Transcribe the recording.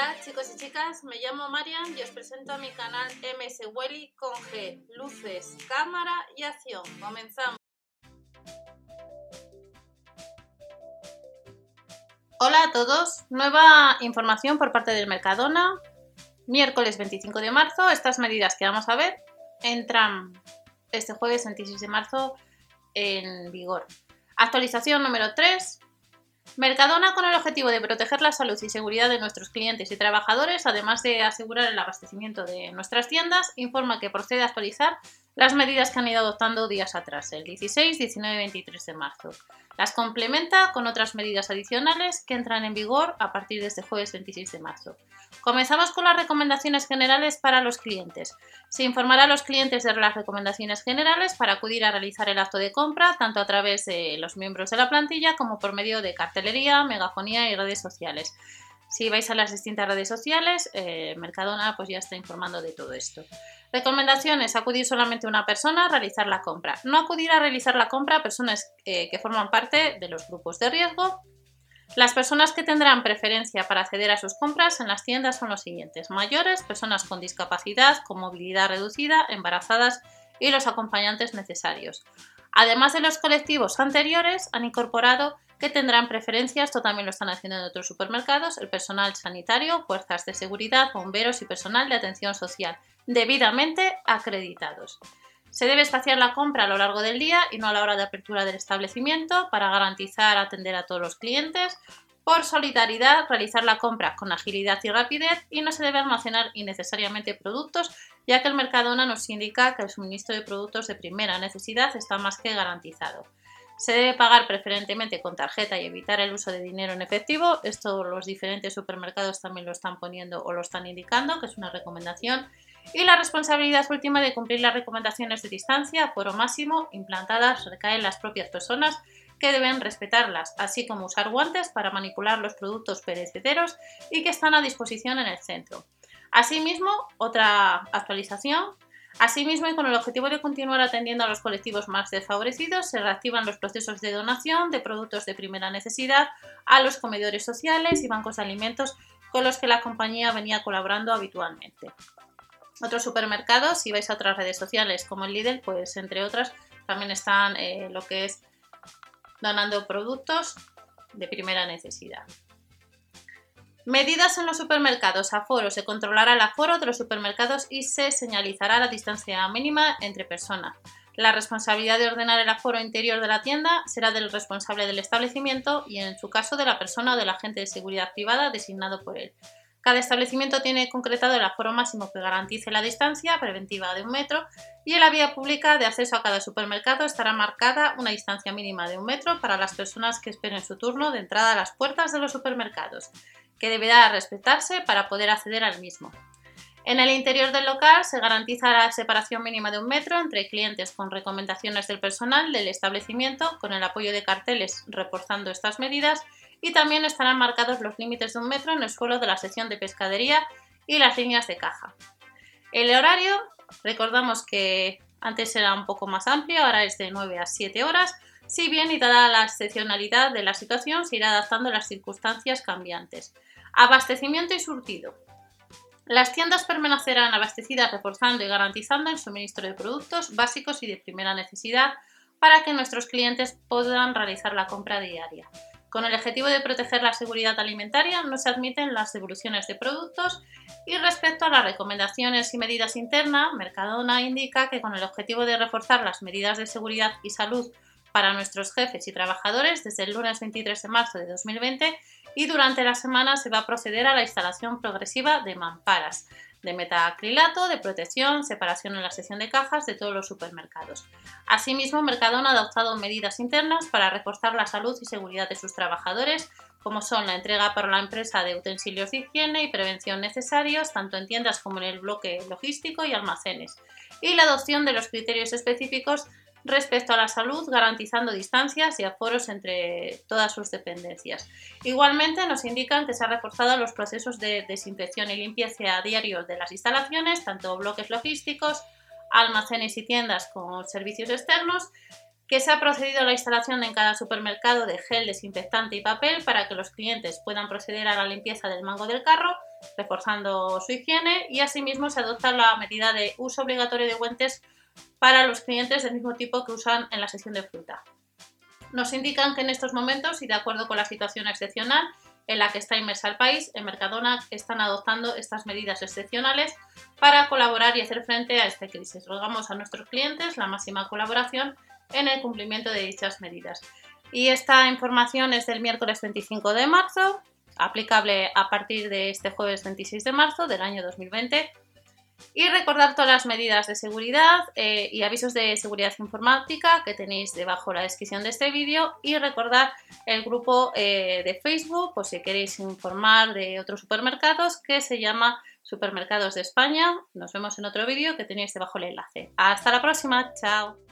Hola chicos y chicas, me llamo Marian y os presento a mi canal MS Welly con G, luces, cámara y acción. Comenzamos. Hola a todos, nueva información por parte del Mercadona. Miércoles 25 de marzo, estas medidas que vamos a ver entran este jueves 26 de marzo en vigor. Actualización número 3, Mercadona, con el objetivo de proteger la salud y seguridad de nuestros clientes y trabajadores, además de asegurar el abastecimiento de nuestras tiendas, informa que procede a actualizar las medidas que han ido adoptando días atrás, el 16, 19 y 23 de marzo. Las complementa con otras medidas adicionales que entran en vigor a partir de este jueves 26 de marzo. Comenzamos con las recomendaciones generales para los clientes. Se informará a los clientes de las recomendaciones generales para acudir a realizar el acto de compra, tanto a través de los miembros de la plantilla como por medio de cartelería, megafonía y redes sociales. Si vais a las distintas redes sociales, eh, Mercadona pues ya está informando de todo esto. Recomendaciones, acudir solamente una persona a realizar la compra. No acudir a realizar la compra a personas eh, que forman parte de los grupos de riesgo. Las personas que tendrán preferencia para acceder a sus compras en las tiendas son los siguientes. Mayores, personas con discapacidad, con movilidad reducida, embarazadas y los acompañantes necesarios. Además de los colectivos anteriores, han incorporado que tendrán preferencias, esto también lo están haciendo en otros supermercados, el personal sanitario, fuerzas de seguridad, bomberos y personal de atención social, debidamente acreditados. Se debe espaciar la compra a lo largo del día y no a la hora de apertura del establecimiento para garantizar atender a todos los clientes. Por solidaridad, realizar la compra con agilidad y rapidez y no se debe almacenar innecesariamente productos, ya que el Mercadona nos indica que el suministro de productos de primera necesidad está más que garantizado. Se debe pagar preferentemente con tarjeta y evitar el uso de dinero en efectivo. Esto los diferentes supermercados también lo están poniendo o lo están indicando, que es una recomendación. Y la responsabilidad última de cumplir las recomendaciones de distancia, o máximo, implantadas, recae en las propias personas que deben respetarlas, así como usar guantes para manipular los productos perecederos y que están a disposición en el centro. Asimismo, otra actualización Asimismo, y con el objetivo de continuar atendiendo a los colectivos más desfavorecidos, se reactivan los procesos de donación de productos de primera necesidad a los comedores sociales y bancos de alimentos con los que la compañía venía colaborando habitualmente. Otros supermercados, si vais a otras redes sociales como el Lidl, pues entre otras también están eh, lo que es donando productos de primera necesidad. Medidas en los supermercados. Aforo. Se controlará el aforo de los supermercados y se señalizará la distancia mínima entre personas. La responsabilidad de ordenar el aforo interior de la tienda será del responsable del establecimiento y, en su caso, de la persona o del agente de seguridad privada designado por él. Cada establecimiento tiene concretado el aforo máximo que garantice la distancia preventiva de un metro y en la vía pública de acceso a cada supermercado estará marcada una distancia mínima de un metro para las personas que esperen su turno de entrada a las puertas de los supermercados que deberá respetarse para poder acceder al mismo. En el interior del local se garantiza la separación mínima de un metro entre clientes con recomendaciones del personal del establecimiento con el apoyo de carteles reforzando estas medidas y también estarán marcados los límites de un metro en el suelo de la sección de pescadería y las líneas de caja. El horario, recordamos que antes era un poco más amplio, ahora es de 9 a 7 horas, si bien y dada la excepcionalidad de la situación se irá adaptando a las circunstancias cambiantes. Abastecimiento y surtido. Las tiendas permanecerán abastecidas reforzando y garantizando el suministro de productos básicos y de primera necesidad para que nuestros clientes puedan realizar la compra diaria. Con el objetivo de proteger la seguridad alimentaria no se admiten las devoluciones de productos y respecto a las recomendaciones y medidas internas, Mercadona indica que con el objetivo de reforzar las medidas de seguridad y salud para nuestros jefes y trabajadores desde el lunes 23 de marzo de 2020 y durante la semana se va a proceder a la instalación progresiva de mamparas de metacrilato, de protección, separación en la sección de cajas de todos los supermercados. Asimismo, Mercadona ha adoptado medidas internas para reforzar la salud y seguridad de sus trabajadores, como son la entrega para la empresa de utensilios de higiene y prevención necesarios, tanto en tiendas como en el bloque logístico y almacenes, y la adopción de los criterios específicos respecto a la salud, garantizando distancias y aforos entre todas sus dependencias. Igualmente, nos indican que se han reforzado los procesos de desinfección y limpieza a diario de las instalaciones, tanto bloques logísticos, almacenes y tiendas con servicios externos, que se ha procedido a la instalación en cada supermercado de gel desinfectante y papel para que los clientes puedan proceder a la limpieza del mango del carro reforzando su higiene y asimismo se adopta la medida de uso obligatorio de guantes para los clientes del mismo tipo que usan en la sección de fruta. Nos indican que en estos momentos y de acuerdo con la situación excepcional en la que está inmersa el país, en Mercadona están adoptando estas medidas excepcionales para colaborar y hacer frente a esta crisis. Rogamos a nuestros clientes la máxima colaboración en el cumplimiento de dichas medidas. Y esta información es del miércoles 25 de marzo, aplicable a partir de este jueves 26 de marzo del año 2020. Y recordar todas las medidas de seguridad eh, y avisos de seguridad informática que tenéis debajo la descripción de este vídeo. Y recordar el grupo eh, de Facebook, por si queréis informar de otros supermercados, que se llama Supermercados de España. Nos vemos en otro vídeo que tenéis debajo el enlace. Hasta la próxima, chao.